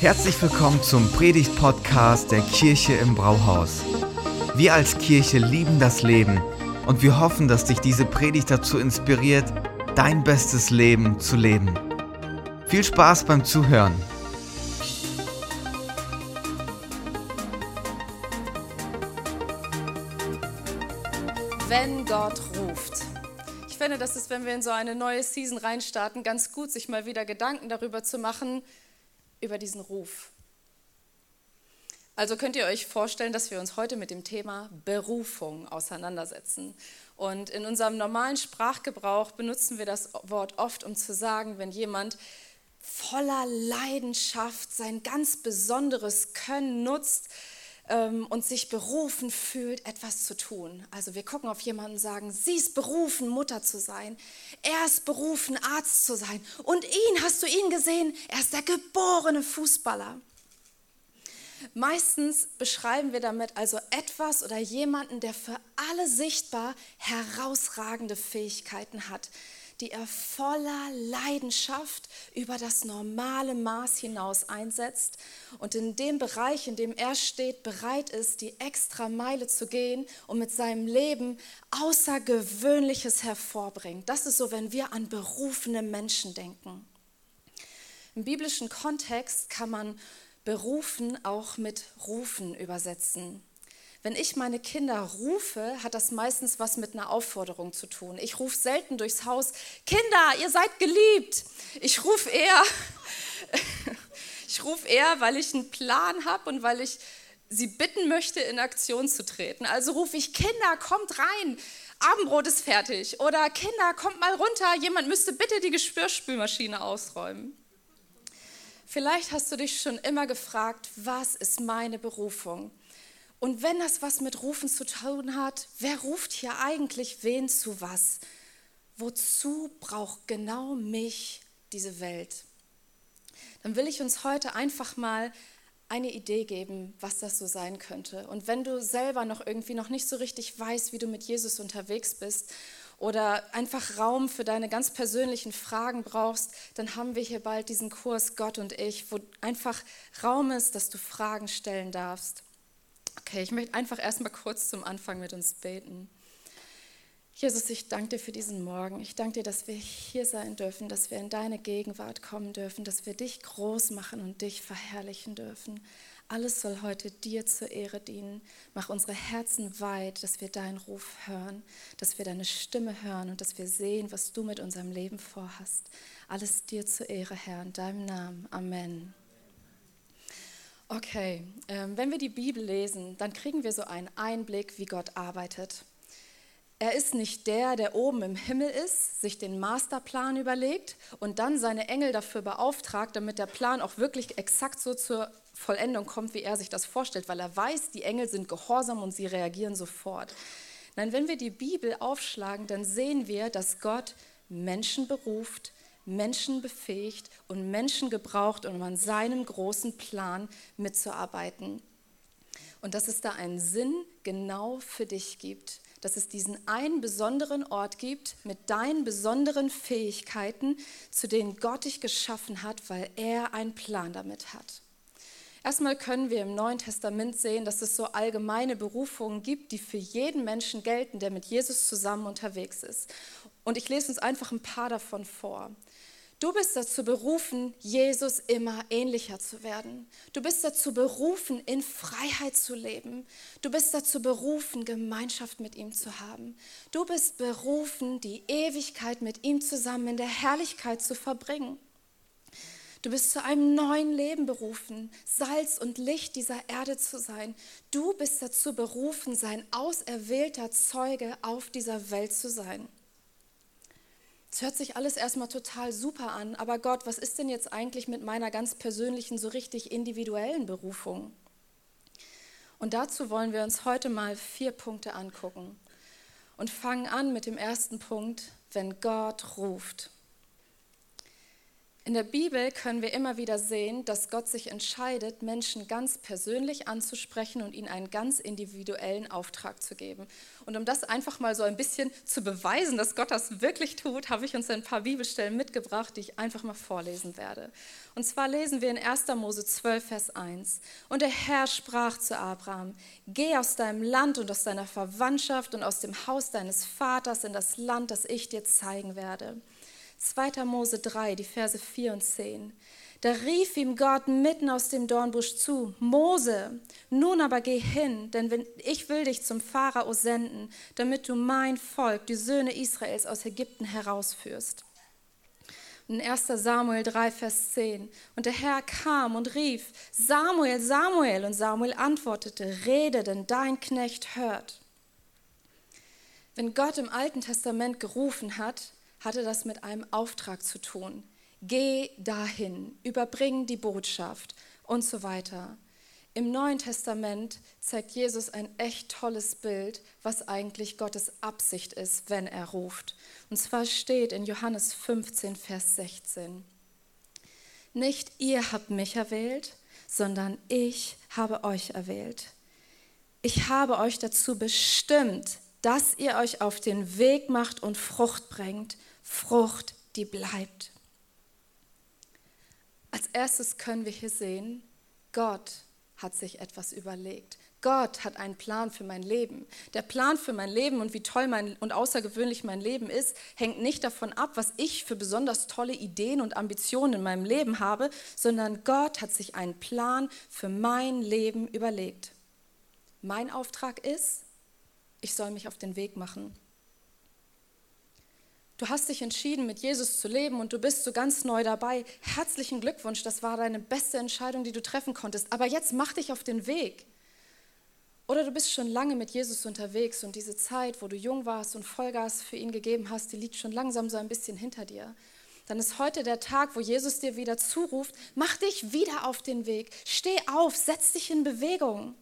Herzlich willkommen zum Predigt-Podcast der Kirche im Brauhaus. Wir als Kirche lieben das Leben und wir hoffen, dass dich diese Predigt dazu inspiriert, dein bestes Leben zu leben. Viel Spaß beim Zuhören. Wenn Gott ruft. Ich finde, das ist, wenn wir in so eine neue Season reinstarten, ganz gut, sich mal wieder Gedanken darüber zu machen, über diesen Ruf. Also könnt ihr euch vorstellen, dass wir uns heute mit dem Thema Berufung auseinandersetzen. Und in unserem normalen Sprachgebrauch benutzen wir das Wort oft, um zu sagen, wenn jemand voller Leidenschaft sein ganz besonderes Können nutzt, ähm, und sich berufen fühlt, etwas zu tun. Also wir gucken auf jemanden und sagen, sie ist berufen, Mutter zu sein. Er ist berufen, Arzt zu sein. Und ihn, hast du ihn gesehen? Er ist der geborene Fußballer. Meistens beschreiben wir damit also etwas oder jemanden, der für alle sichtbar herausragende Fähigkeiten hat, die er voller Leidenschaft über das normale Maß hinaus einsetzt und in dem Bereich, in dem er steht, bereit ist, die extra Meile zu gehen und mit seinem Leben Außergewöhnliches hervorbringt. Das ist so, wenn wir an berufene Menschen denken. Im biblischen Kontext kann man berufen auch mit rufen übersetzen. Wenn ich meine Kinder rufe, hat das meistens was mit einer Aufforderung zu tun. Ich rufe selten durchs Haus, Kinder, ihr seid geliebt. Ich rufe eher, ich rufe eher, weil ich einen Plan habe und weil ich sie bitten möchte, in Aktion zu treten. Also rufe ich, Kinder, kommt rein, Abendbrot ist fertig. Oder Kinder, kommt mal runter, jemand müsste bitte die Geschwürspülmaschine ausräumen. Vielleicht hast du dich schon immer gefragt, was ist meine Berufung? Und wenn das was mit Rufen zu tun hat, wer ruft hier eigentlich wen zu was? Wozu braucht genau mich diese Welt? Dann will ich uns heute einfach mal eine Idee geben, was das so sein könnte. Und wenn du selber noch irgendwie noch nicht so richtig weißt, wie du mit Jesus unterwegs bist oder einfach Raum für deine ganz persönlichen Fragen brauchst, dann haben wir hier bald diesen Kurs Gott und ich, wo einfach Raum ist, dass du Fragen stellen darfst. Okay, ich möchte einfach erstmal kurz zum Anfang mit uns beten. Jesus, ich danke dir für diesen Morgen. Ich danke dir, dass wir hier sein dürfen, dass wir in deine Gegenwart kommen dürfen, dass wir dich groß machen und dich verherrlichen dürfen. Alles soll heute dir zur Ehre dienen. Mach unsere Herzen weit, dass wir deinen Ruf hören, dass wir deine Stimme hören und dass wir sehen, was du mit unserem Leben vorhast. Alles dir zur Ehre, Herr, in deinem Namen. Amen. Okay, ähm, wenn wir die Bibel lesen, dann kriegen wir so einen Einblick, wie Gott arbeitet. Er ist nicht der, der oben im Himmel ist, sich den Masterplan überlegt und dann seine Engel dafür beauftragt, damit der Plan auch wirklich exakt so zur Vollendung kommt, wie er sich das vorstellt, weil er weiß, die Engel sind gehorsam und sie reagieren sofort. Nein, wenn wir die Bibel aufschlagen, dann sehen wir, dass Gott Menschen beruft, Menschen befähigt und Menschen gebraucht, um an seinem großen Plan mitzuarbeiten. Und dass es da einen Sinn genau für dich gibt, dass es diesen einen besonderen Ort gibt mit deinen besonderen Fähigkeiten, zu denen Gott dich geschaffen hat, weil er einen Plan damit hat. Erstmal können wir im Neuen Testament sehen, dass es so allgemeine Berufungen gibt, die für jeden Menschen gelten, der mit Jesus zusammen unterwegs ist. Und ich lese uns einfach ein paar davon vor. Du bist dazu berufen, Jesus immer ähnlicher zu werden. Du bist dazu berufen, in Freiheit zu leben. Du bist dazu berufen, Gemeinschaft mit ihm zu haben. Du bist berufen, die Ewigkeit mit ihm zusammen in der Herrlichkeit zu verbringen. Du bist zu einem neuen Leben berufen, Salz und Licht dieser Erde zu sein. Du bist dazu berufen, sein auserwählter Zeuge auf dieser Welt zu sein. Es hört sich alles erstmal total super an, aber Gott, was ist denn jetzt eigentlich mit meiner ganz persönlichen, so richtig individuellen Berufung? Und dazu wollen wir uns heute mal vier Punkte angucken und fangen an mit dem ersten Punkt, wenn Gott ruft. In der Bibel können wir immer wieder sehen, dass Gott sich entscheidet, Menschen ganz persönlich anzusprechen und ihnen einen ganz individuellen Auftrag zu geben. Und um das einfach mal so ein bisschen zu beweisen, dass Gott das wirklich tut, habe ich uns ein paar Bibelstellen mitgebracht, die ich einfach mal vorlesen werde. Und zwar lesen wir in 1. Mose 12, Vers 1. Und der Herr sprach zu Abraham, geh aus deinem Land und aus deiner Verwandtschaft und aus dem Haus deines Vaters in das Land, das ich dir zeigen werde. 2. Mose 3, die Verse 4 und 10. Da rief ihm Gott mitten aus dem Dornbusch zu, Mose, nun aber geh hin, denn ich will dich zum Pharao senden, damit du mein Volk, die Söhne Israels aus Ägypten herausführst. In 1 Samuel 3, Vers 10. Und der Herr kam und rief, Samuel, Samuel. Und Samuel antwortete, rede, denn dein Knecht hört. Wenn Gott im Alten Testament gerufen hat, hatte das mit einem Auftrag zu tun. Geh dahin, überbring die Botschaft und so weiter. Im Neuen Testament zeigt Jesus ein echt tolles Bild, was eigentlich Gottes Absicht ist, wenn er ruft. Und zwar steht in Johannes 15, Vers 16. Nicht ihr habt mich erwählt, sondern ich habe euch erwählt. Ich habe euch dazu bestimmt, dass ihr euch auf den Weg macht und Frucht bringt Frucht, die bleibt. Als erstes können wir hier sehen, Gott hat sich etwas überlegt. Gott hat einen Plan für mein Leben. Der Plan für mein Leben und wie toll mein, und außergewöhnlich mein Leben ist, hängt nicht davon ab, was ich für besonders tolle Ideen und Ambitionen in meinem Leben habe, sondern Gott hat sich einen Plan für mein Leben überlegt. Mein Auftrag ist, ich soll mich auf den Weg machen. Du hast dich entschieden, mit Jesus zu leben und du bist so ganz neu dabei. Herzlichen Glückwunsch, das war deine beste Entscheidung, die du treffen konntest. Aber jetzt mach dich auf den Weg. Oder du bist schon lange mit Jesus unterwegs und diese Zeit, wo du jung warst und Vollgas für ihn gegeben hast, die liegt schon langsam so ein bisschen hinter dir. Dann ist heute der Tag, wo Jesus dir wieder zuruft, mach dich wieder auf den Weg. Steh auf, setz dich in Bewegung.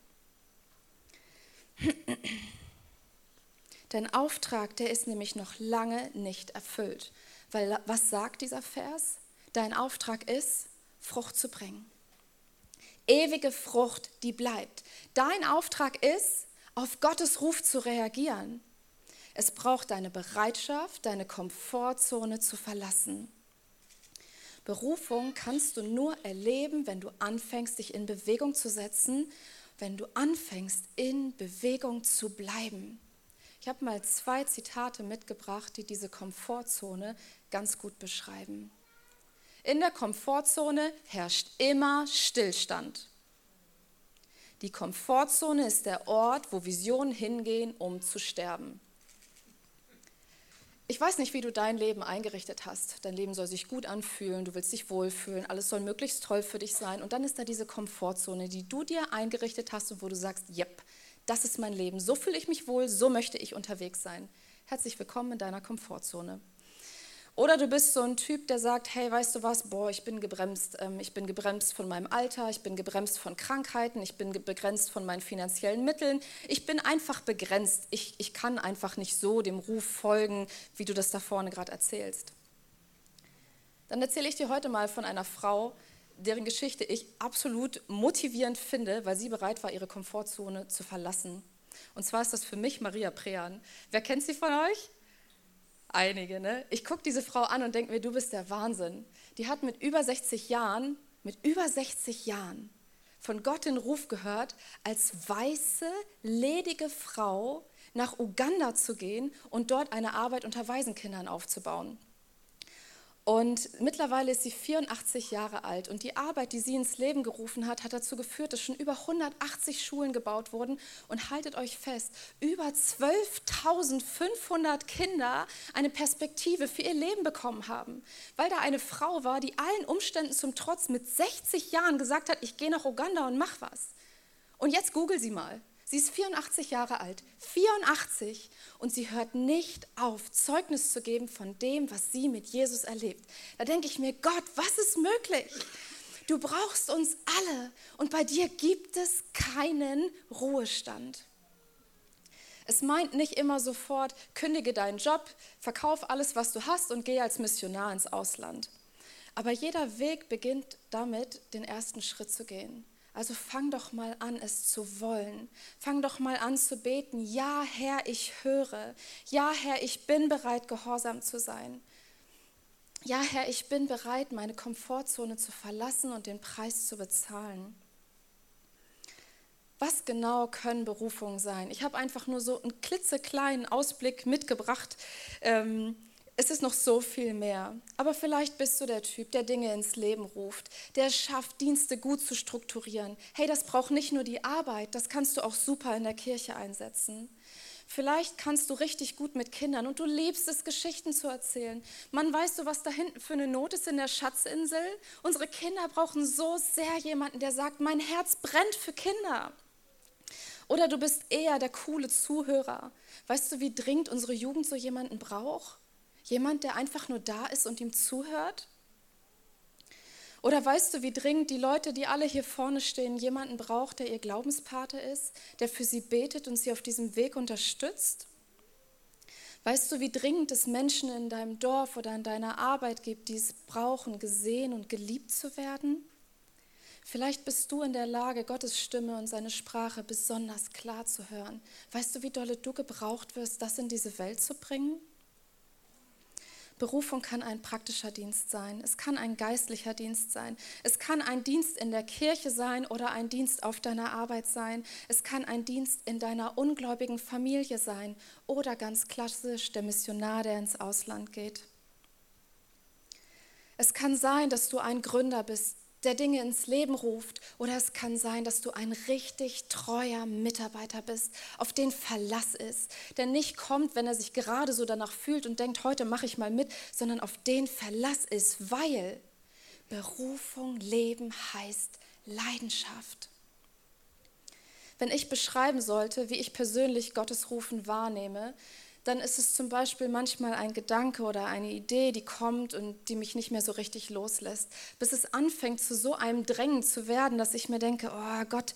Dein Auftrag, der ist nämlich noch lange nicht erfüllt. Weil was sagt dieser Vers? Dein Auftrag ist, Frucht zu bringen. Ewige Frucht, die bleibt. Dein Auftrag ist, auf Gottes Ruf zu reagieren. Es braucht deine Bereitschaft, deine Komfortzone zu verlassen. Berufung kannst du nur erleben, wenn du anfängst, dich in Bewegung zu setzen, wenn du anfängst, in Bewegung zu bleiben. Ich habe mal zwei Zitate mitgebracht, die diese Komfortzone ganz gut beschreiben. In der Komfortzone herrscht immer Stillstand. Die Komfortzone ist der Ort, wo Visionen hingehen, um zu sterben. Ich weiß nicht, wie du dein Leben eingerichtet hast. Dein Leben soll sich gut anfühlen, du willst dich wohlfühlen, alles soll möglichst toll für dich sein. Und dann ist da diese Komfortzone, die du dir eingerichtet hast und wo du sagst, yep, das ist mein Leben, so fühle ich mich wohl, so möchte ich unterwegs sein. Herzlich willkommen in deiner Komfortzone. Oder du bist so ein Typ, der sagt, hey, weißt du was, boah, ich bin gebremst, ähm, ich bin gebremst von meinem Alter, ich bin gebremst von Krankheiten, ich bin begrenzt von meinen finanziellen Mitteln, ich bin einfach begrenzt, ich, ich kann einfach nicht so dem Ruf folgen, wie du das da vorne gerade erzählst. Dann erzähle ich dir heute mal von einer Frau, deren Geschichte ich absolut motivierend finde, weil sie bereit war, ihre Komfortzone zu verlassen. Und zwar ist das für mich Maria Prean. Wer kennt sie von euch? Einige, ne? Ich gucke diese Frau an und denke mir, du bist der Wahnsinn. Die hat mit über 60 Jahren, mit über 60 Jahren von Gott den Ruf gehört, als weiße, ledige Frau nach Uganda zu gehen und dort eine Arbeit unter Waisenkindern aufzubauen. Und mittlerweile ist sie 84 Jahre alt und die Arbeit, die sie ins Leben gerufen hat, hat dazu geführt, dass schon über 180 Schulen gebaut wurden. Und haltet euch fest, über 12.500 Kinder eine Perspektive für ihr Leben bekommen haben, weil da eine Frau war, die allen Umständen zum Trotz mit 60 Jahren gesagt hat, ich gehe nach Uganda und mach was. Und jetzt google sie mal. Sie ist 84 Jahre alt, 84, und sie hört nicht auf, Zeugnis zu geben von dem, was sie mit Jesus erlebt. Da denke ich mir, Gott, was ist möglich? Du brauchst uns alle und bei dir gibt es keinen Ruhestand. Es meint nicht immer sofort, kündige deinen Job, verkauf alles, was du hast und geh als Missionar ins Ausland. Aber jeder Weg beginnt damit, den ersten Schritt zu gehen. Also fang doch mal an, es zu wollen. Fang doch mal an zu beten. Ja, Herr, ich höre. Ja, Herr, ich bin bereit, gehorsam zu sein. Ja, Herr, ich bin bereit, meine Komfortzone zu verlassen und den Preis zu bezahlen. Was genau können Berufungen sein? Ich habe einfach nur so einen klitzekleinen Ausblick mitgebracht. Ähm, es ist noch so viel mehr. Aber vielleicht bist du der Typ, der Dinge ins Leben ruft, der schafft, Dienste gut zu strukturieren. Hey, das braucht nicht nur die Arbeit, das kannst du auch super in der Kirche einsetzen. Vielleicht kannst du richtig gut mit Kindern und du liebst es, Geschichten zu erzählen. Man weißt du, was da hinten für eine Not ist in der Schatzinsel? Unsere Kinder brauchen so sehr jemanden, der sagt, mein Herz brennt für Kinder. Oder du bist eher der coole Zuhörer. Weißt du, wie dringend unsere Jugend so jemanden braucht? Jemand, der einfach nur da ist und ihm zuhört? Oder weißt du, wie dringend die Leute, die alle hier vorne stehen, jemanden braucht, der ihr Glaubenspate ist, der für sie betet und sie auf diesem Weg unterstützt? Weißt du, wie dringend es Menschen in deinem Dorf oder in deiner Arbeit gibt, die es brauchen, gesehen und geliebt zu werden? Vielleicht bist du in der Lage, Gottes Stimme und seine Sprache besonders klar zu hören. Weißt du, wie dolle du gebraucht wirst, das in diese Welt zu bringen? Berufung kann ein praktischer Dienst sein, es kann ein geistlicher Dienst sein, es kann ein Dienst in der Kirche sein oder ein Dienst auf deiner Arbeit sein, es kann ein Dienst in deiner ungläubigen Familie sein oder ganz klassisch der Missionar, der ins Ausland geht. Es kann sein, dass du ein Gründer bist, der Dinge ins Leben ruft. Oder es kann sein, dass du ein richtig treuer Mitarbeiter bist, auf den Verlass ist, der nicht kommt, wenn er sich gerade so danach fühlt und denkt, heute mache ich mal mit, sondern auf den Verlass ist, weil Berufung leben heißt Leidenschaft. Wenn ich beschreiben sollte, wie ich persönlich Gottes Rufen wahrnehme, dann ist es zum Beispiel manchmal ein Gedanke oder eine Idee, die kommt und die mich nicht mehr so richtig loslässt, bis es anfängt zu so einem Drängen zu werden, dass ich mir denke, oh Gott,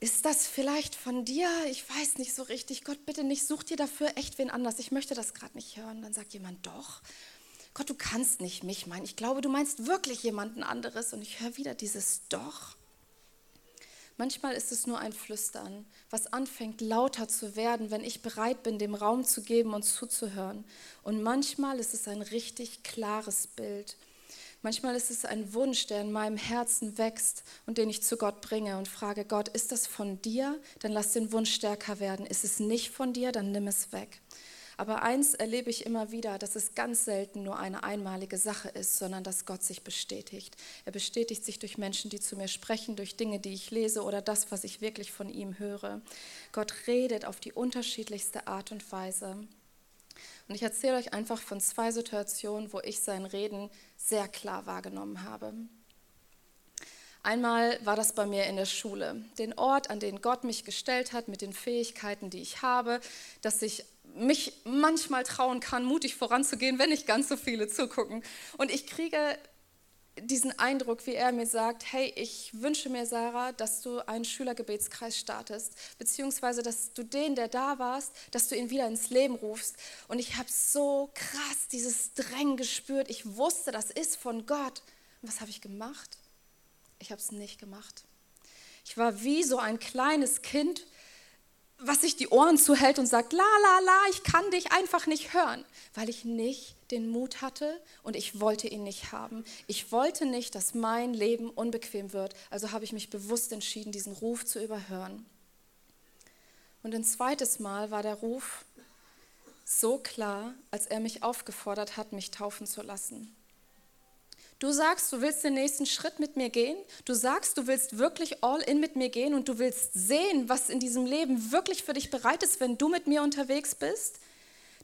ist das vielleicht von dir? Ich weiß nicht so richtig. Gott, bitte nicht, such dir dafür echt wen anders. Ich möchte das gerade nicht hören. Dann sagt jemand, doch. Gott, du kannst nicht mich meinen. Ich glaube, du meinst wirklich jemanden anderes. Und ich höre wieder dieses Doch. Manchmal ist es nur ein Flüstern, was anfängt lauter zu werden, wenn ich bereit bin, dem Raum zu geben und zuzuhören. Und manchmal ist es ein richtig klares Bild. Manchmal ist es ein Wunsch, der in meinem Herzen wächst und den ich zu Gott bringe und frage, Gott, ist das von dir? Dann lass den Wunsch stärker werden. Ist es nicht von dir? Dann nimm es weg. Aber eins erlebe ich immer wieder, dass es ganz selten nur eine einmalige Sache ist, sondern dass Gott sich bestätigt. Er bestätigt sich durch Menschen, die zu mir sprechen, durch Dinge, die ich lese oder das, was ich wirklich von ihm höre. Gott redet auf die unterschiedlichste Art und Weise. Und ich erzähle euch einfach von zwei Situationen, wo ich sein Reden sehr klar wahrgenommen habe. Einmal war das bei mir in der Schule, den Ort, an den Gott mich gestellt hat, mit den Fähigkeiten, die ich habe, dass ich mich manchmal trauen kann, mutig voranzugehen, wenn nicht ganz so viele zugucken. Und ich kriege diesen Eindruck, wie er mir sagt, hey, ich wünsche mir, Sarah, dass du einen Schülergebetskreis startest, beziehungsweise, dass du den, der da warst, dass du ihn wieder ins Leben rufst. Und ich habe so krass dieses Drängen gespürt. Ich wusste, das ist von Gott. Und was habe ich gemacht? Ich habe es nicht gemacht. Ich war wie so ein kleines Kind, was sich die Ohren zuhält und sagt, la la la, ich kann dich einfach nicht hören, weil ich nicht den Mut hatte und ich wollte ihn nicht haben. Ich wollte nicht, dass mein Leben unbequem wird, also habe ich mich bewusst entschieden, diesen Ruf zu überhören. Und ein zweites Mal war der Ruf so klar, als er mich aufgefordert hat, mich taufen zu lassen. Du sagst, du willst den nächsten Schritt mit mir gehen. Du sagst, du willst wirklich all in mit mir gehen und du willst sehen, was in diesem Leben wirklich für dich bereit ist, wenn du mit mir unterwegs bist.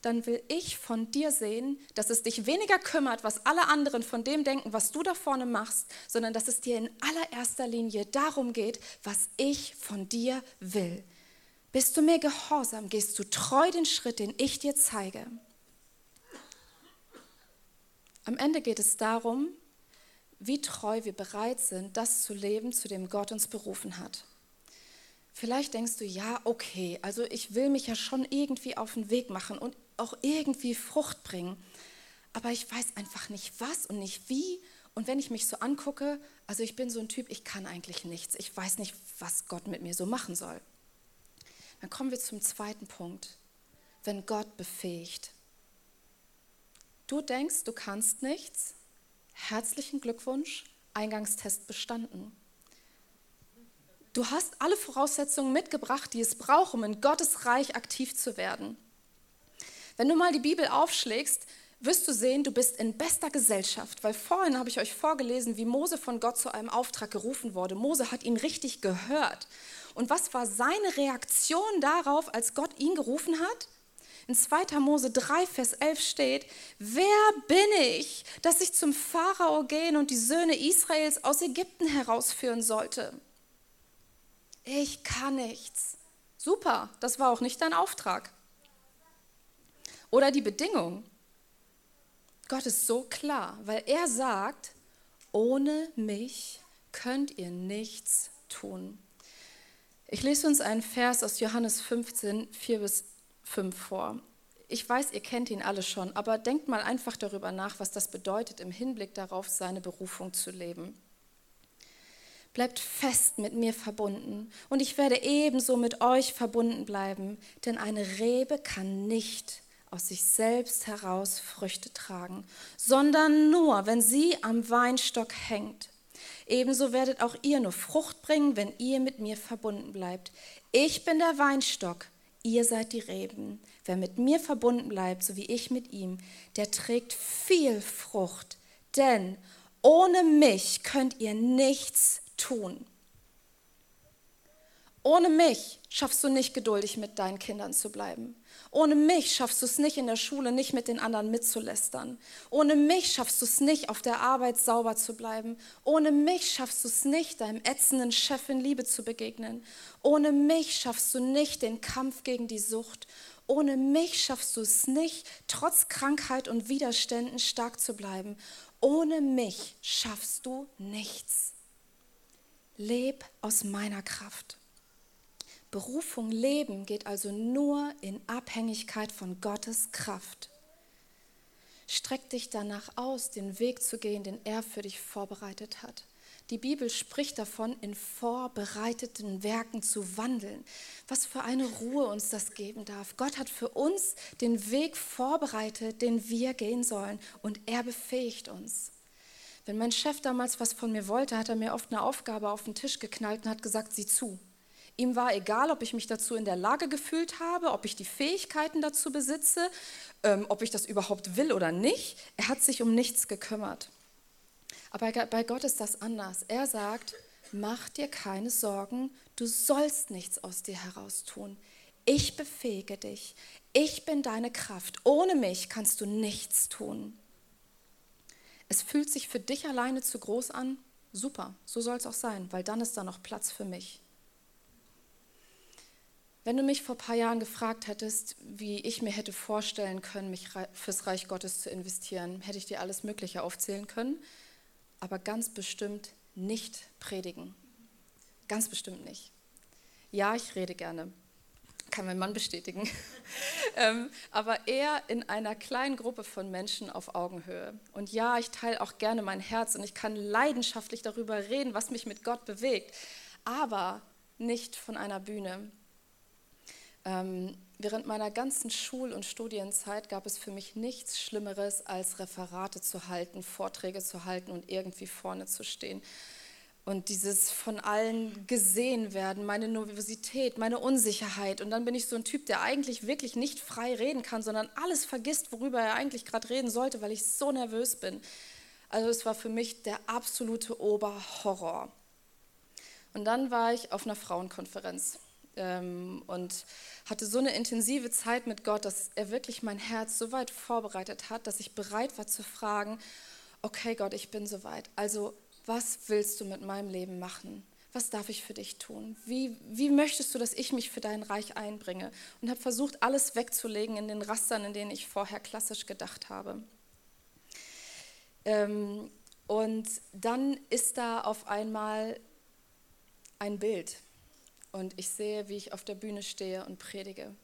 Dann will ich von dir sehen, dass es dich weniger kümmert, was alle anderen von dem denken, was du da vorne machst, sondern dass es dir in allererster Linie darum geht, was ich von dir will. Bist du mir gehorsam, gehst du treu den Schritt, den ich dir zeige. Am Ende geht es darum, wie treu wir bereit sind, das zu leben, zu dem Gott uns berufen hat. Vielleicht denkst du, ja, okay, also ich will mich ja schon irgendwie auf den Weg machen und auch irgendwie Frucht bringen, aber ich weiß einfach nicht was und nicht wie Und wenn ich mich so angucke, also ich bin so ein Typ, ich kann eigentlich nichts. Ich weiß nicht, was Gott mit mir so machen soll. Dann kommen wir zum zweiten Punkt. Wenn Gott befähigt. Du denkst, du kannst nichts. Herzlichen Glückwunsch, Eingangstest bestanden. Du hast alle Voraussetzungen mitgebracht, die es braucht, um in Gottes Reich aktiv zu werden. Wenn du mal die Bibel aufschlägst, wirst du sehen, du bist in bester Gesellschaft, weil vorhin habe ich euch vorgelesen, wie Mose von Gott zu einem Auftrag gerufen wurde. Mose hat ihn richtig gehört. Und was war seine Reaktion darauf, als Gott ihn gerufen hat? In 2. Mose 3, Vers 11 steht, wer bin ich, dass ich zum Pharao gehen und die Söhne Israels aus Ägypten herausführen sollte? Ich kann nichts. Super, das war auch nicht dein Auftrag. Oder die Bedingung. Gott ist so klar, weil er sagt, ohne mich könnt ihr nichts tun. Ich lese uns einen Vers aus Johannes 15, 4 bis 5 vor. Ich weiß, ihr kennt ihn alle schon, aber denkt mal einfach darüber nach, was das bedeutet, im Hinblick darauf seine Berufung zu leben. Bleibt fest mit mir verbunden und ich werde ebenso mit euch verbunden bleiben, denn eine Rebe kann nicht aus sich selbst heraus Früchte tragen, sondern nur, wenn sie am Weinstock hängt. Ebenso werdet auch ihr nur Frucht bringen, wenn ihr mit mir verbunden bleibt. Ich bin der Weinstock, ihr seid die Reben. Wer mit mir verbunden bleibt, so wie ich mit ihm, der trägt viel Frucht, denn ohne mich könnt ihr nichts tun. Ohne mich schaffst du nicht geduldig mit deinen Kindern zu bleiben. Ohne mich schaffst du es nicht in der Schule, nicht mit den anderen mitzulästern. Ohne mich schaffst du es nicht, auf der Arbeit sauber zu bleiben. Ohne mich schaffst du es nicht, deinem ätzenden Chef in Liebe zu begegnen. Ohne mich schaffst du nicht den Kampf gegen die Sucht. Ohne mich schaffst du es nicht, trotz Krankheit und Widerständen stark zu bleiben. Ohne mich schaffst du nichts. Leb aus meiner Kraft. Berufung leben geht also nur in Abhängigkeit von Gottes Kraft. Streck dich danach aus, den Weg zu gehen, den er für dich vorbereitet hat. Die Bibel spricht davon, in vorbereiteten Werken zu wandeln. Was für eine Ruhe uns das geben darf. Gott hat für uns den Weg vorbereitet, den wir gehen sollen. Und er befähigt uns. Wenn mein Chef damals was von mir wollte, hat er mir oft eine Aufgabe auf den Tisch geknallt und hat gesagt, sieh zu. Ihm war egal, ob ich mich dazu in der Lage gefühlt habe, ob ich die Fähigkeiten dazu besitze, ähm, ob ich das überhaupt will oder nicht. Er hat sich um nichts gekümmert. Aber bei Gott ist das anders. Er sagt, mach dir keine Sorgen, du sollst nichts aus dir heraus tun. Ich befähige dich. Ich bin deine Kraft. Ohne mich kannst du nichts tun. Es fühlt sich für dich alleine zu groß an. Super, so soll es auch sein, weil dann ist da noch Platz für mich. Wenn du mich vor ein paar Jahren gefragt hättest, wie ich mir hätte vorstellen können, mich fürs Reich Gottes zu investieren, hätte ich dir alles Mögliche aufzählen können, aber ganz bestimmt nicht predigen. Ganz bestimmt nicht. Ja, ich rede gerne kann mein Mann bestätigen, ähm, aber eher in einer kleinen Gruppe von Menschen auf Augenhöhe. Und ja, ich teile auch gerne mein Herz und ich kann leidenschaftlich darüber reden, was mich mit Gott bewegt, aber nicht von einer Bühne. Ähm, während meiner ganzen Schul- und Studienzeit gab es für mich nichts Schlimmeres, als Referate zu halten, Vorträge zu halten und irgendwie vorne zu stehen und dieses von allen gesehen werden, meine Nervosität, meine Unsicherheit. Und dann bin ich so ein Typ, der eigentlich wirklich nicht frei reden kann, sondern alles vergisst, worüber er eigentlich gerade reden sollte, weil ich so nervös bin. Also es war für mich der absolute Oberhorror. Und dann war ich auf einer Frauenkonferenz ähm, und hatte so eine intensive Zeit mit Gott, dass er wirklich mein Herz so weit vorbereitet hat, dass ich bereit war zu fragen, okay Gott, ich bin soweit. Also was willst du mit meinem Leben machen? Was darf ich für dich tun? Wie, wie möchtest du, dass ich mich für dein Reich einbringe? Und habe versucht, alles wegzulegen in den Rastern, in denen ich vorher klassisch gedacht habe. Ähm, und dann ist da auf einmal ein Bild. Und ich sehe, wie ich auf der Bühne stehe und predige.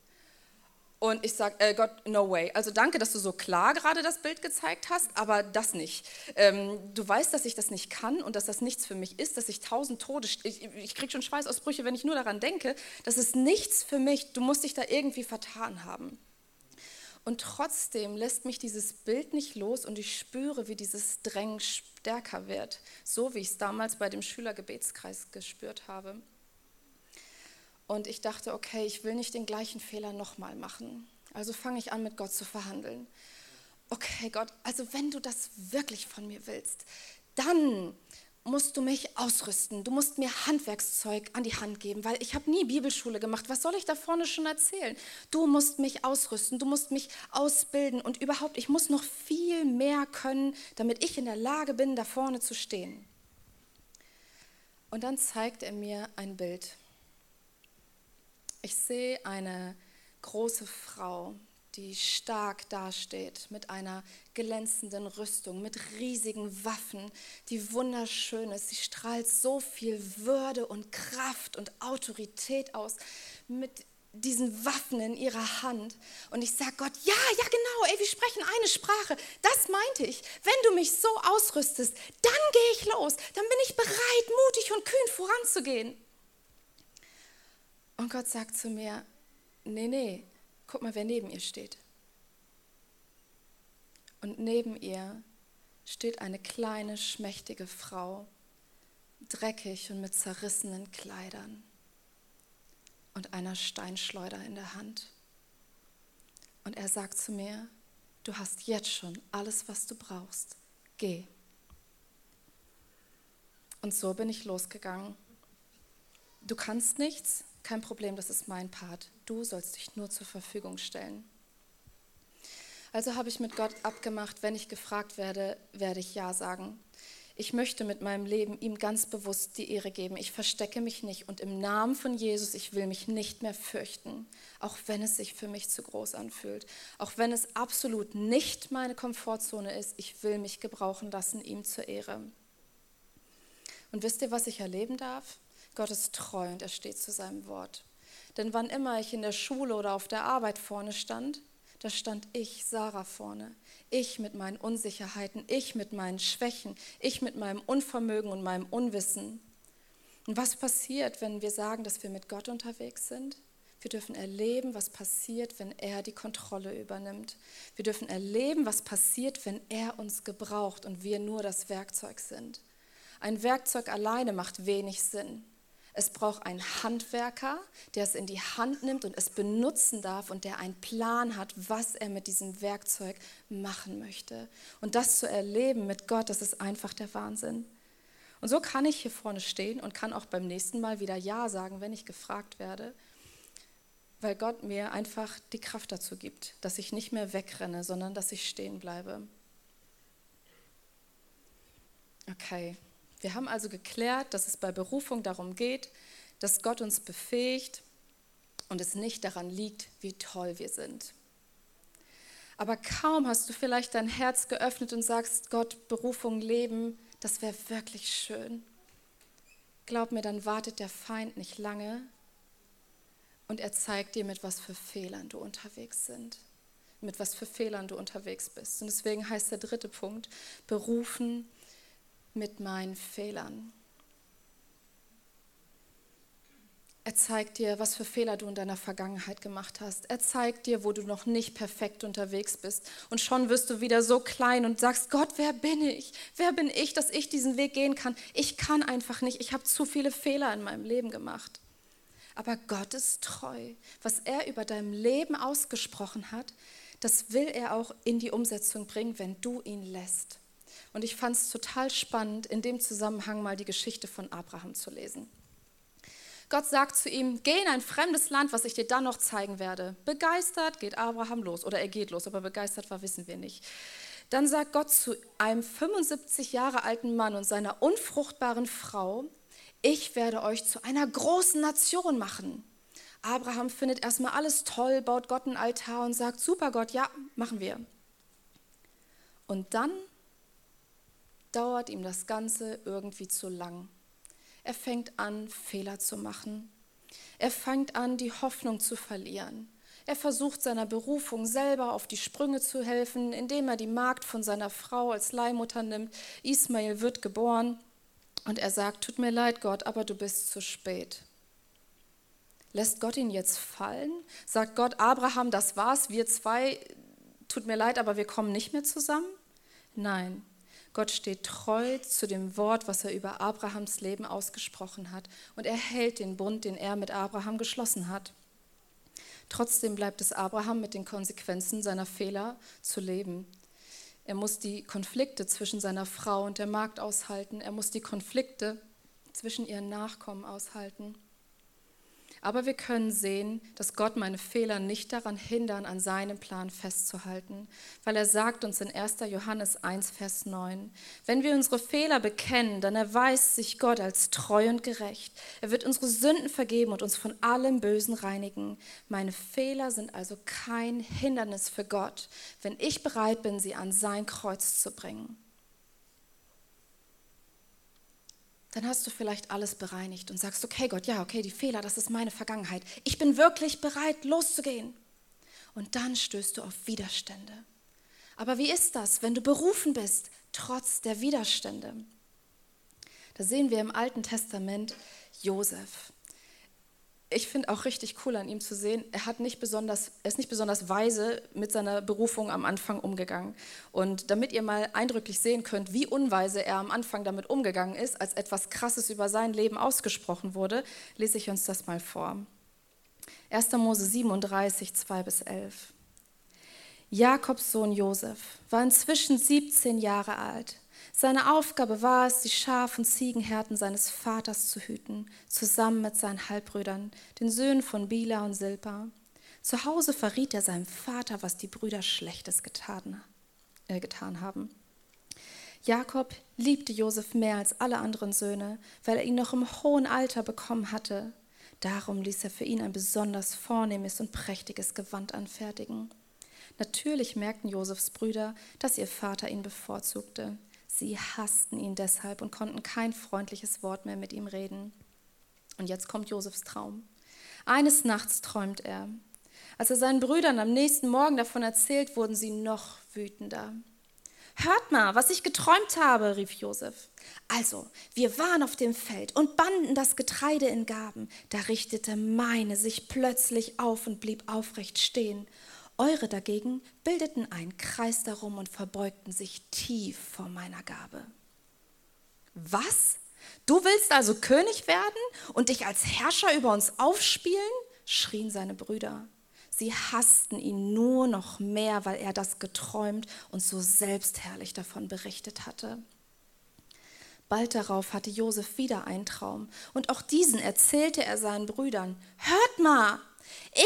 Und ich sage, äh, Gott, no way. Also danke, dass du so klar gerade das Bild gezeigt hast, aber das nicht. Ähm, du weißt, dass ich das nicht kann und dass das nichts für mich ist, dass ich tausend Tode, ich, ich kriege schon Schweißausbrüche, wenn ich nur daran denke. Das ist nichts für mich. Du musst dich da irgendwie vertan haben. Und trotzdem lässt mich dieses Bild nicht los und ich spüre, wie dieses Drängen stärker wird, so wie ich es damals bei dem Schülergebetskreis gespürt habe. Und ich dachte, okay, ich will nicht den gleichen Fehler nochmal machen. Also fange ich an, mit Gott zu verhandeln. Okay, Gott, also wenn du das wirklich von mir willst, dann musst du mich ausrüsten. Du musst mir Handwerkszeug an die Hand geben, weil ich habe nie Bibelschule gemacht. Was soll ich da vorne schon erzählen? Du musst mich ausrüsten, du musst mich ausbilden und überhaupt, ich muss noch viel mehr können, damit ich in der Lage bin, da vorne zu stehen. Und dann zeigt er mir ein Bild. Ich sehe eine große Frau, die stark dasteht, mit einer glänzenden Rüstung, mit riesigen Waffen, die wunderschön ist. Sie strahlt so viel Würde und Kraft und Autorität aus mit diesen Waffen in ihrer Hand. Und ich sage Gott, ja, ja genau, ey, wir sprechen eine Sprache. Das meinte ich. Wenn du mich so ausrüstest, dann gehe ich los. Dann bin ich bereit, mutig und kühn voranzugehen. Und Gott sagt zu mir, nee, nee, guck mal, wer neben ihr steht. Und neben ihr steht eine kleine, schmächtige Frau, dreckig und mit zerrissenen Kleidern und einer Steinschleuder in der Hand. Und er sagt zu mir, du hast jetzt schon alles, was du brauchst. Geh. Und so bin ich losgegangen. Du kannst nichts, kein Problem, das ist mein Part. Du sollst dich nur zur Verfügung stellen. Also habe ich mit Gott abgemacht, wenn ich gefragt werde, werde ich Ja sagen. Ich möchte mit meinem Leben ihm ganz bewusst die Ehre geben. Ich verstecke mich nicht und im Namen von Jesus, ich will mich nicht mehr fürchten, auch wenn es sich für mich zu groß anfühlt, auch wenn es absolut nicht meine Komfortzone ist. Ich will mich gebrauchen lassen, ihm zur Ehre. Und wisst ihr, was ich erleben darf? Gott ist treu und er steht zu seinem Wort. Denn wann immer ich in der Schule oder auf der Arbeit vorne stand, da stand ich, Sarah, vorne. Ich mit meinen Unsicherheiten, ich mit meinen Schwächen, ich mit meinem Unvermögen und meinem Unwissen. Und was passiert, wenn wir sagen, dass wir mit Gott unterwegs sind? Wir dürfen erleben, was passiert, wenn er die Kontrolle übernimmt. Wir dürfen erleben, was passiert, wenn er uns gebraucht und wir nur das Werkzeug sind. Ein Werkzeug alleine macht wenig Sinn. Es braucht einen Handwerker, der es in die Hand nimmt und es benutzen darf und der einen Plan hat, was er mit diesem Werkzeug machen möchte. Und das zu erleben mit Gott, das ist einfach der Wahnsinn. Und so kann ich hier vorne stehen und kann auch beim nächsten Mal wieder Ja sagen, wenn ich gefragt werde, weil Gott mir einfach die Kraft dazu gibt, dass ich nicht mehr wegrenne, sondern dass ich stehen bleibe. Okay. Wir haben also geklärt, dass es bei Berufung darum geht, dass Gott uns befähigt und es nicht daran liegt, wie toll wir sind. Aber kaum hast du vielleicht dein Herz geöffnet und sagst, Gott, Berufung leben, das wäre wirklich schön. Glaub mir, dann wartet der Feind nicht lange und er zeigt dir, mit was für Fehlern du unterwegs sind, mit was für Fehlern du unterwegs bist. Und deswegen heißt der dritte Punkt, berufen mit meinen Fehlern. Er zeigt dir, was für Fehler du in deiner Vergangenheit gemacht hast. Er zeigt dir, wo du noch nicht perfekt unterwegs bist. Und schon wirst du wieder so klein und sagst, Gott, wer bin ich? Wer bin ich, dass ich diesen Weg gehen kann? Ich kann einfach nicht. Ich habe zu viele Fehler in meinem Leben gemacht. Aber Gott ist treu. Was er über dein Leben ausgesprochen hat, das will er auch in die Umsetzung bringen, wenn du ihn lässt. Und ich fand es total spannend, in dem Zusammenhang mal die Geschichte von Abraham zu lesen. Gott sagt zu ihm, geh in ein fremdes Land, was ich dir dann noch zeigen werde. Begeistert geht Abraham los oder er geht los, aber begeistert war, wissen wir nicht. Dann sagt Gott zu einem 75 Jahre alten Mann und seiner unfruchtbaren Frau, ich werde euch zu einer großen Nation machen. Abraham findet erstmal alles toll, baut Gott einen Altar und sagt, super Gott, ja, machen wir. Und dann dauert ihm das Ganze irgendwie zu lang. Er fängt an, Fehler zu machen. Er fängt an, die Hoffnung zu verlieren. Er versucht seiner Berufung selber auf die Sprünge zu helfen, indem er die Magd von seiner Frau als Leihmutter nimmt. Ismael wird geboren und er sagt, tut mir leid Gott, aber du bist zu spät. Lässt Gott ihn jetzt fallen? Sagt Gott, Abraham, das war's, wir zwei, tut mir leid, aber wir kommen nicht mehr zusammen? Nein, Gott steht treu zu dem Wort, was er über Abrahams Leben ausgesprochen hat. Und er hält den Bund, den er mit Abraham geschlossen hat. Trotzdem bleibt es Abraham mit den Konsequenzen seiner Fehler zu leben. Er muss die Konflikte zwischen seiner Frau und der Magd aushalten. Er muss die Konflikte zwischen ihren Nachkommen aushalten. Aber wir können sehen, dass Gott meine Fehler nicht daran hindern, an seinem Plan festzuhalten, weil er sagt uns in 1. Johannes 1, Vers 9, wenn wir unsere Fehler bekennen, dann erweist sich Gott als treu und gerecht. Er wird unsere Sünden vergeben und uns von allem Bösen reinigen. Meine Fehler sind also kein Hindernis für Gott, wenn ich bereit bin, sie an sein Kreuz zu bringen. Dann hast du vielleicht alles bereinigt und sagst, okay Gott, ja, okay, die Fehler, das ist meine Vergangenheit. Ich bin wirklich bereit, loszugehen. Und dann stößt du auf Widerstände. Aber wie ist das, wenn du berufen bist, trotz der Widerstände? Da sehen wir im Alten Testament Josef ich finde auch richtig cool an ihm zu sehen, er, hat nicht besonders, er ist nicht besonders weise mit seiner Berufung am Anfang umgegangen. Und damit ihr mal eindrücklich sehen könnt, wie unweise er am Anfang damit umgegangen ist, als etwas Krasses über sein Leben ausgesprochen wurde, lese ich uns das mal vor. 1. Mose 37, 2 bis 11. Jakobs Sohn Josef war inzwischen 17 Jahre alt seine Aufgabe war es, die Schaf- und Ziegenhärten seines Vaters zu hüten, zusammen mit seinen Halbbrüdern, den Söhnen von Bila und Silpa. Zu Hause verriet er seinem Vater, was die Brüder Schlechtes getan, äh, getan haben. Jakob liebte Josef mehr als alle anderen Söhne, weil er ihn noch im hohen Alter bekommen hatte. Darum ließ er für ihn ein besonders vornehmes und prächtiges Gewand anfertigen. Natürlich merkten Josefs Brüder, dass ihr Vater ihn bevorzugte. Sie hassten ihn deshalb und konnten kein freundliches Wort mehr mit ihm reden. Und jetzt kommt Josefs Traum. Eines Nachts träumt er. Als er seinen Brüdern am nächsten Morgen davon erzählt, wurden sie noch wütender. Hört mal, was ich geträumt habe, rief Josef. Also, wir waren auf dem Feld und banden das Getreide in Gaben. Da richtete meine sich plötzlich auf und blieb aufrecht stehen. Eure dagegen bildeten einen Kreis darum und verbeugten sich tief vor meiner Gabe. Was? Du willst also König werden und dich als Herrscher über uns aufspielen? schrien seine Brüder. Sie hassten ihn nur noch mehr, weil er das geträumt und so selbstherrlich davon berichtet hatte. Bald darauf hatte Josef wieder einen Traum und auch diesen erzählte er seinen Brüdern. Hört mal,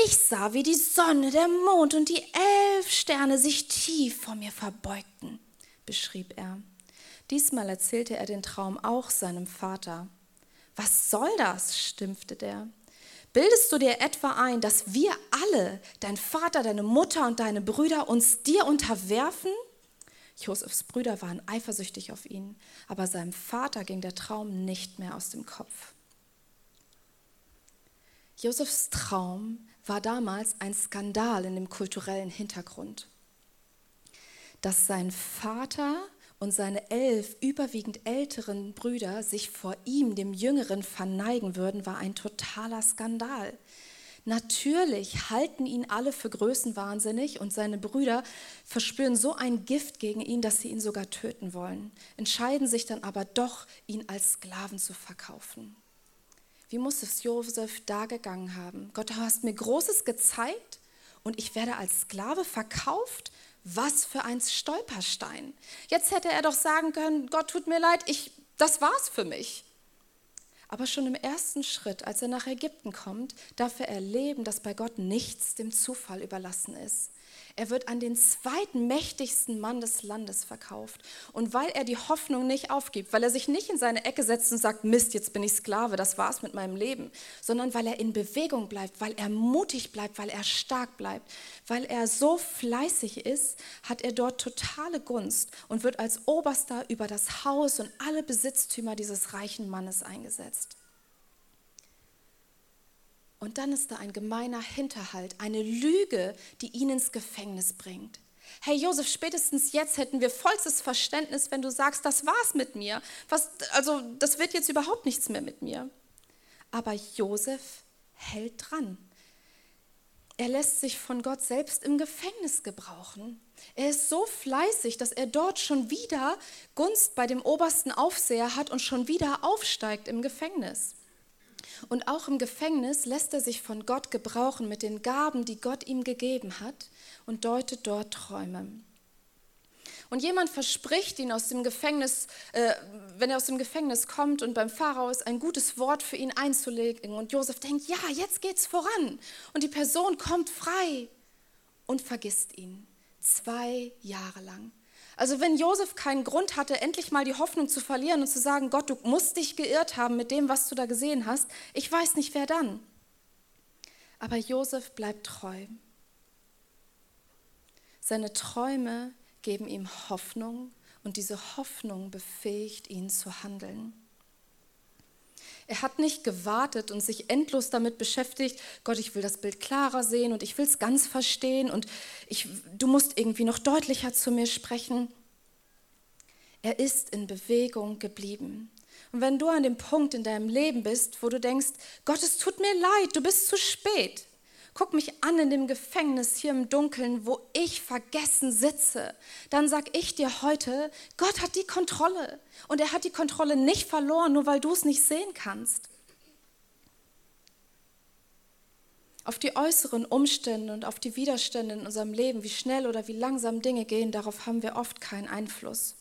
ich sah, wie die Sonne, der Mond und die elf Sterne sich tief vor mir verbeugten, beschrieb er. Diesmal erzählte er den Traum auch seinem Vater. Was soll das? stimpfte der. Bildest du dir etwa ein, dass wir alle, dein Vater, deine Mutter und deine Brüder, uns dir unterwerfen? Josefs Brüder waren eifersüchtig auf ihn, aber seinem Vater ging der Traum nicht mehr aus dem Kopf. Josefs Traum war damals ein Skandal in dem kulturellen Hintergrund. Dass sein Vater und seine elf überwiegend älteren Brüder sich vor ihm, dem Jüngeren, verneigen würden, war ein totaler Skandal. Natürlich halten ihn alle für größenwahnsinnig und seine Brüder verspüren so ein Gift gegen ihn, dass sie ihn sogar töten wollen, entscheiden sich dann aber doch, ihn als Sklaven zu verkaufen. Wie muss es Josef da gegangen haben? Gott, du hast mir Großes gezeigt und ich werde als Sklave verkauft? Was für ein Stolperstein. Jetzt hätte er doch sagen können, Gott tut mir leid, ich, das war's für mich. Aber schon im ersten Schritt, als er nach Ägypten kommt, darf er erleben, dass bei Gott nichts dem Zufall überlassen ist. Er wird an den zweiten mächtigsten Mann des Landes verkauft. Und weil er die Hoffnung nicht aufgibt, weil er sich nicht in seine Ecke setzt und sagt, Mist, jetzt bin ich Sklave, das war's mit meinem Leben, sondern weil er in Bewegung bleibt, weil er mutig bleibt, weil er stark bleibt, weil er so fleißig ist, hat er dort totale Gunst und wird als Oberster über das Haus und alle Besitztümer dieses reichen Mannes eingesetzt. Und dann ist da ein gemeiner Hinterhalt, eine Lüge, die ihn ins Gefängnis bringt. Hey Josef, spätestens jetzt hätten wir vollstes Verständnis, wenn du sagst, das war's mit mir. Was, also das wird jetzt überhaupt nichts mehr mit mir. Aber Josef hält dran. Er lässt sich von Gott selbst im Gefängnis gebrauchen. Er ist so fleißig, dass er dort schon wieder Gunst bei dem obersten Aufseher hat und schon wieder aufsteigt im Gefängnis. Und auch im Gefängnis lässt er sich von Gott gebrauchen mit den Gaben, die Gott ihm gegeben hat und deutet dort Träume. Und jemand verspricht ihn aus dem Gefängnis, äh, wenn er aus dem Gefängnis kommt und beim Pharao ist, ein gutes Wort für ihn einzulegen. Und Josef denkt, ja, jetzt geht's voran. Und die Person kommt frei und vergisst ihn. Zwei Jahre lang. Also wenn Josef keinen Grund hatte, endlich mal die Hoffnung zu verlieren und zu sagen, Gott, du musst dich geirrt haben mit dem, was du da gesehen hast, ich weiß nicht, wer dann. Aber Josef bleibt treu. Seine Träume geben ihm Hoffnung und diese Hoffnung befähigt ihn zu handeln. Er hat nicht gewartet und sich endlos damit beschäftigt, Gott, ich will das Bild klarer sehen und ich will es ganz verstehen und ich, du musst irgendwie noch deutlicher zu mir sprechen. Er ist in Bewegung geblieben. Und wenn du an dem Punkt in deinem Leben bist, wo du denkst, Gott, es tut mir leid, du bist zu spät, guck mich an in dem Gefängnis hier im Dunkeln, wo ich vergessen sitze, dann sag ich dir heute, Gott hat die Kontrolle und er hat die Kontrolle nicht verloren, nur weil du es nicht sehen kannst. Auf die äußeren Umstände und auf die Widerstände in unserem Leben, wie schnell oder wie langsam Dinge gehen, darauf haben wir oft keinen Einfluss.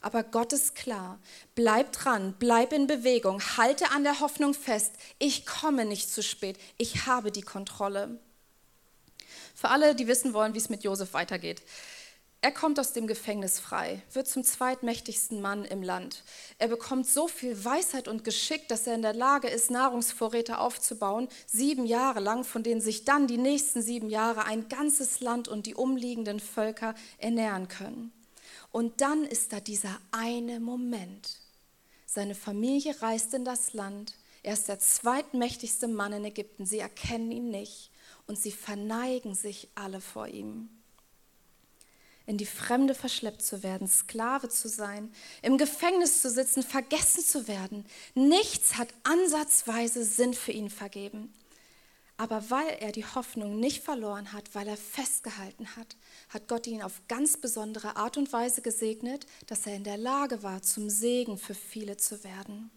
Aber Gott ist klar. Bleib dran, bleib in Bewegung, halte an der Hoffnung fest. Ich komme nicht zu spät. Ich habe die Kontrolle. Für alle, die wissen wollen, wie es mit Josef weitergeht. Er kommt aus dem Gefängnis frei, wird zum zweitmächtigsten Mann im Land. Er bekommt so viel Weisheit und Geschick, dass er in der Lage ist, Nahrungsvorräte aufzubauen, sieben Jahre lang, von denen sich dann die nächsten sieben Jahre ein ganzes Land und die umliegenden Völker ernähren können. Und dann ist da dieser eine Moment. Seine Familie reist in das Land. Er ist der zweitmächtigste Mann in Ägypten. Sie erkennen ihn nicht und sie verneigen sich alle vor ihm. In die Fremde verschleppt zu werden, Sklave zu sein, im Gefängnis zu sitzen, vergessen zu werden. Nichts hat ansatzweise Sinn für ihn vergeben. Aber weil er die Hoffnung nicht verloren hat, weil er festgehalten hat, hat Gott ihn auf ganz besondere Art und Weise gesegnet, dass er in der Lage war, zum Segen für viele zu werden.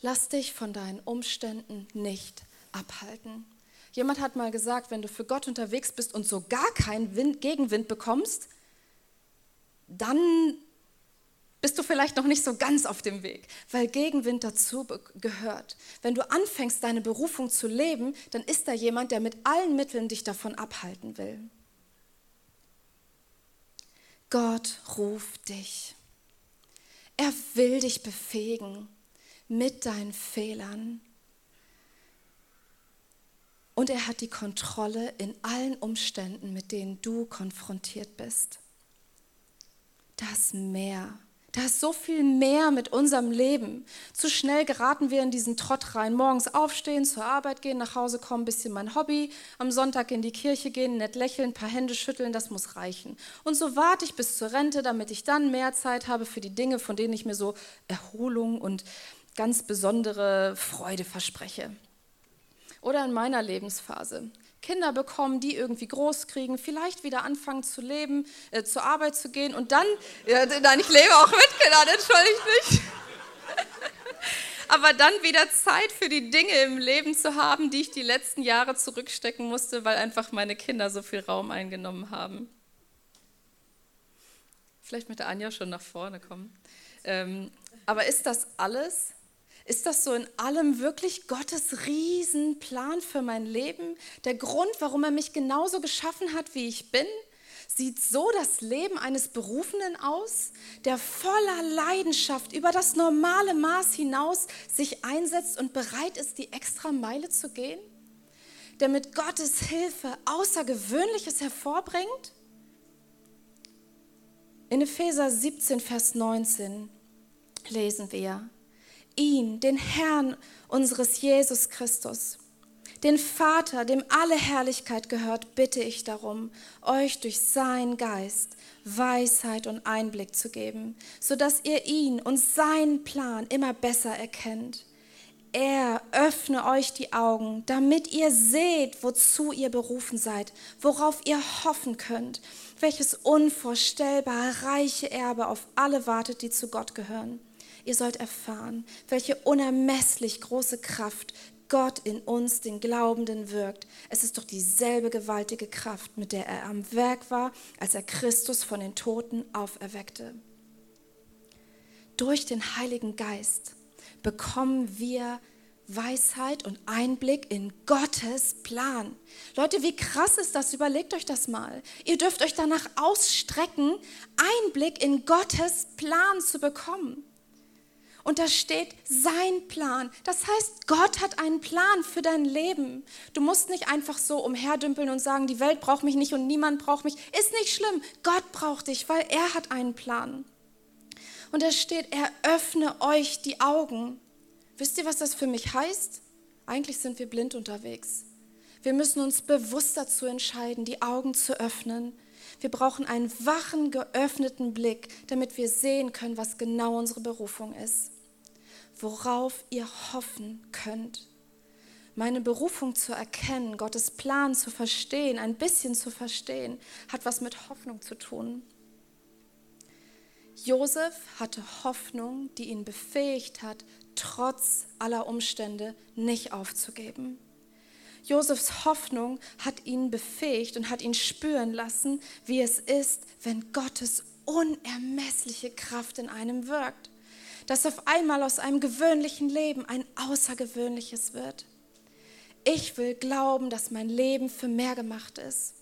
Lass dich von deinen Umständen nicht abhalten. Jemand hat mal gesagt, wenn du für Gott unterwegs bist und so gar keinen Wind, Gegenwind bekommst, dann bist du vielleicht noch nicht so ganz auf dem Weg, weil Gegenwind dazu gehört. Wenn du anfängst, deine Berufung zu leben, dann ist da jemand, der mit allen Mitteln dich davon abhalten will. Gott ruft dich. Er will dich befähigen mit deinen Fehlern. Und er hat die Kontrolle in allen Umständen, mit denen du konfrontiert bist. Das Meer da ist so viel mehr mit unserem Leben. Zu schnell geraten wir in diesen Trott rein. Morgens aufstehen, zur Arbeit gehen, nach Hause kommen, bisschen mein Hobby. Am Sonntag in die Kirche gehen, nett lächeln, ein paar Hände schütteln, das muss reichen. Und so warte ich bis zur Rente, damit ich dann mehr Zeit habe für die Dinge, von denen ich mir so Erholung und ganz besondere Freude verspreche. Oder in meiner Lebensphase. Kinder bekommen, die irgendwie groß kriegen, vielleicht wieder anfangen zu leben, äh, zur Arbeit zu gehen und dann, ja, nein, ich lebe auch mit Kindern, entschuldigt mich. Aber dann wieder Zeit für die Dinge im Leben zu haben, die ich die letzten Jahre zurückstecken musste, weil einfach meine Kinder so viel Raum eingenommen haben. Vielleicht mit der Anja schon nach vorne kommen. Ähm, aber ist das alles? Ist das so in allem wirklich Gottes Riesenplan für mein Leben? Der Grund, warum er mich genauso geschaffen hat, wie ich bin? Sieht so das Leben eines Berufenen aus, der voller Leidenschaft über das normale Maß hinaus sich einsetzt und bereit ist, die extra Meile zu gehen? Der mit Gottes Hilfe Außergewöhnliches hervorbringt? In Epheser 17, Vers 19 lesen wir, ihn, den Herrn unseres Jesus Christus. Den Vater, dem alle Herrlichkeit gehört, bitte ich darum, euch durch seinen Geist Weisheit und Einblick zu geben, sodass ihr ihn und seinen Plan immer besser erkennt. Er öffne euch die Augen, damit ihr seht, wozu ihr berufen seid, worauf ihr hoffen könnt, welches unvorstellbare reiche Erbe auf alle wartet, die zu Gott gehören. Ihr sollt erfahren, welche unermesslich große Kraft Gott in uns, den Glaubenden, wirkt. Es ist doch dieselbe gewaltige Kraft, mit der er am Werk war, als er Christus von den Toten auferweckte. Durch den Heiligen Geist bekommen wir Weisheit und Einblick in Gottes Plan. Leute, wie krass ist das? Überlegt euch das mal. Ihr dürft euch danach ausstrecken, Einblick in Gottes Plan zu bekommen. Und da steht sein Plan. Das heißt, Gott hat einen Plan für dein Leben. Du musst nicht einfach so umherdümpeln und sagen, die Welt braucht mich nicht und niemand braucht mich. Ist nicht schlimm. Gott braucht dich, weil er hat einen Plan. Und da steht, er öffne euch die Augen. Wisst ihr, was das für mich heißt? Eigentlich sind wir blind unterwegs. Wir müssen uns bewusst dazu entscheiden, die Augen zu öffnen. Wir brauchen einen wachen, geöffneten Blick, damit wir sehen können, was genau unsere Berufung ist worauf ihr hoffen könnt. Meine Berufung zu erkennen, Gottes Plan zu verstehen, ein bisschen zu verstehen, hat was mit Hoffnung zu tun. Josef hatte Hoffnung, die ihn befähigt hat, trotz aller Umstände nicht aufzugeben. Josefs Hoffnung hat ihn befähigt und hat ihn spüren lassen, wie es ist, wenn Gottes unermessliche Kraft in einem wirkt dass auf einmal aus einem gewöhnlichen Leben ein außergewöhnliches wird. Ich will glauben, dass mein Leben für mehr gemacht ist.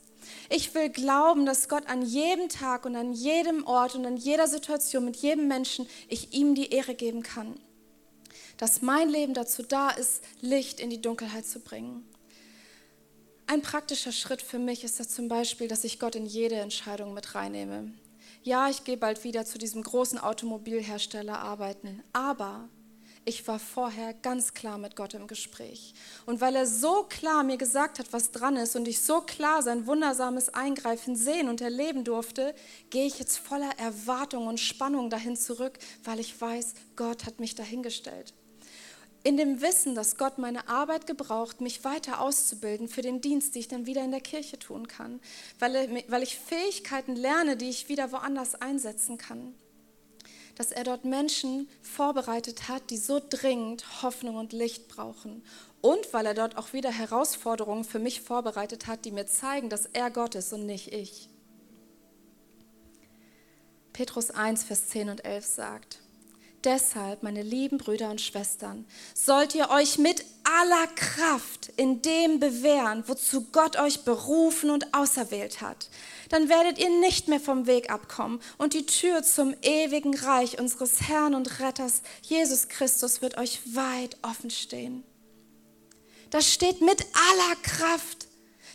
Ich will glauben, dass Gott an jedem Tag und an jedem Ort und an jeder Situation mit jedem Menschen ich ihm die Ehre geben kann. Dass mein Leben dazu da ist, Licht in die Dunkelheit zu bringen. Ein praktischer Schritt für mich ist das zum Beispiel, dass ich Gott in jede Entscheidung mit reinnehme ja, ich gehe bald wieder zu diesem großen Automobilhersteller arbeiten, aber ich war vorher ganz klar mit Gott im Gespräch. Und weil er so klar mir gesagt hat, was dran ist und ich so klar sein wundersames Eingreifen sehen und erleben durfte, gehe ich jetzt voller Erwartung und Spannung dahin zurück, weil ich weiß, Gott hat mich dahingestellt in dem Wissen, dass Gott meine Arbeit gebraucht, mich weiter auszubilden für den Dienst, den ich dann wieder in der Kirche tun kann, weil, weil ich Fähigkeiten lerne, die ich wieder woanders einsetzen kann. Dass er dort Menschen vorbereitet hat, die so dringend Hoffnung und Licht brauchen. Und weil er dort auch wieder Herausforderungen für mich vorbereitet hat, die mir zeigen, dass er Gott ist und nicht ich. Petrus 1, Vers 10 und 11 sagt, Deshalb, meine lieben Brüder und Schwestern, sollt ihr euch mit aller Kraft in dem bewähren, wozu Gott euch berufen und auserwählt hat. Dann werdet ihr nicht mehr vom Weg abkommen und die Tür zum ewigen Reich unseres Herrn und Retters Jesus Christus wird euch weit offen stehen. Das steht mit aller Kraft.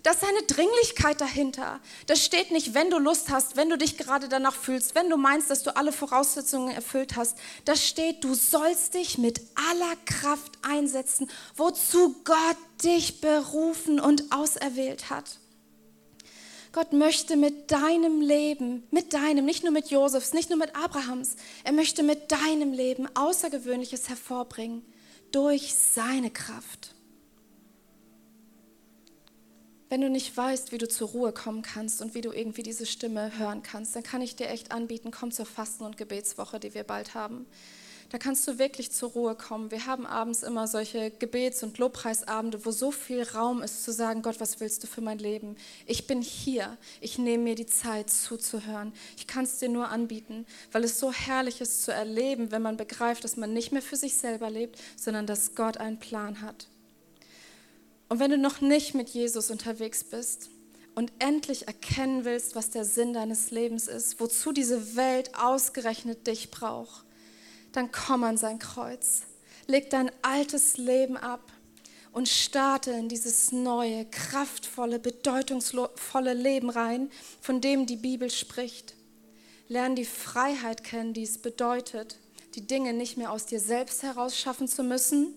Da ist eine Dringlichkeit dahinter. Das steht nicht, wenn du Lust hast, wenn du dich gerade danach fühlst, wenn du meinst, dass du alle Voraussetzungen erfüllt hast. Das steht, du sollst dich mit aller Kraft einsetzen, wozu Gott dich berufen und auserwählt hat. Gott möchte mit deinem Leben, mit deinem, nicht nur mit Josefs, nicht nur mit Abrahams, er möchte mit deinem Leben Außergewöhnliches hervorbringen durch seine Kraft. Wenn du nicht weißt, wie du zur Ruhe kommen kannst und wie du irgendwie diese Stimme hören kannst, dann kann ich dir echt anbieten, komm zur Fasten- und Gebetswoche, die wir bald haben. Da kannst du wirklich zur Ruhe kommen. Wir haben abends immer solche Gebets- und Lobpreisabende, wo so viel Raum ist zu sagen, Gott, was willst du für mein Leben? Ich bin hier. Ich nehme mir die Zeit zuzuhören. Ich kann es dir nur anbieten, weil es so herrlich ist zu erleben, wenn man begreift, dass man nicht mehr für sich selber lebt, sondern dass Gott einen Plan hat. Und wenn du noch nicht mit Jesus unterwegs bist und endlich erkennen willst, was der Sinn deines Lebens ist, wozu diese Welt ausgerechnet dich braucht, dann komm an sein Kreuz. Leg dein altes Leben ab und starte in dieses neue, kraftvolle, bedeutungsvolle Leben rein, von dem die Bibel spricht. Lern die Freiheit kennen, die es bedeutet, die Dinge nicht mehr aus dir selbst heraus schaffen zu müssen,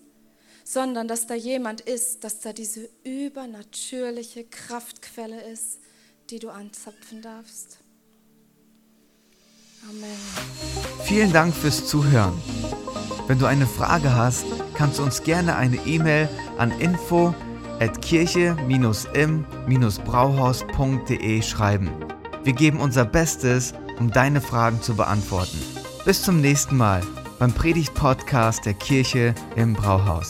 sondern dass da jemand ist, dass da diese übernatürliche Kraftquelle ist, die du anzapfen darfst. Amen. Vielen Dank fürs Zuhören. Wenn du eine Frage hast, kannst du uns gerne eine E-Mail an info at kirche-im-brauhaus.de schreiben. Wir geben unser Bestes, um deine Fragen zu beantworten. Bis zum nächsten Mal beim Predigt-Podcast der Kirche im Brauhaus.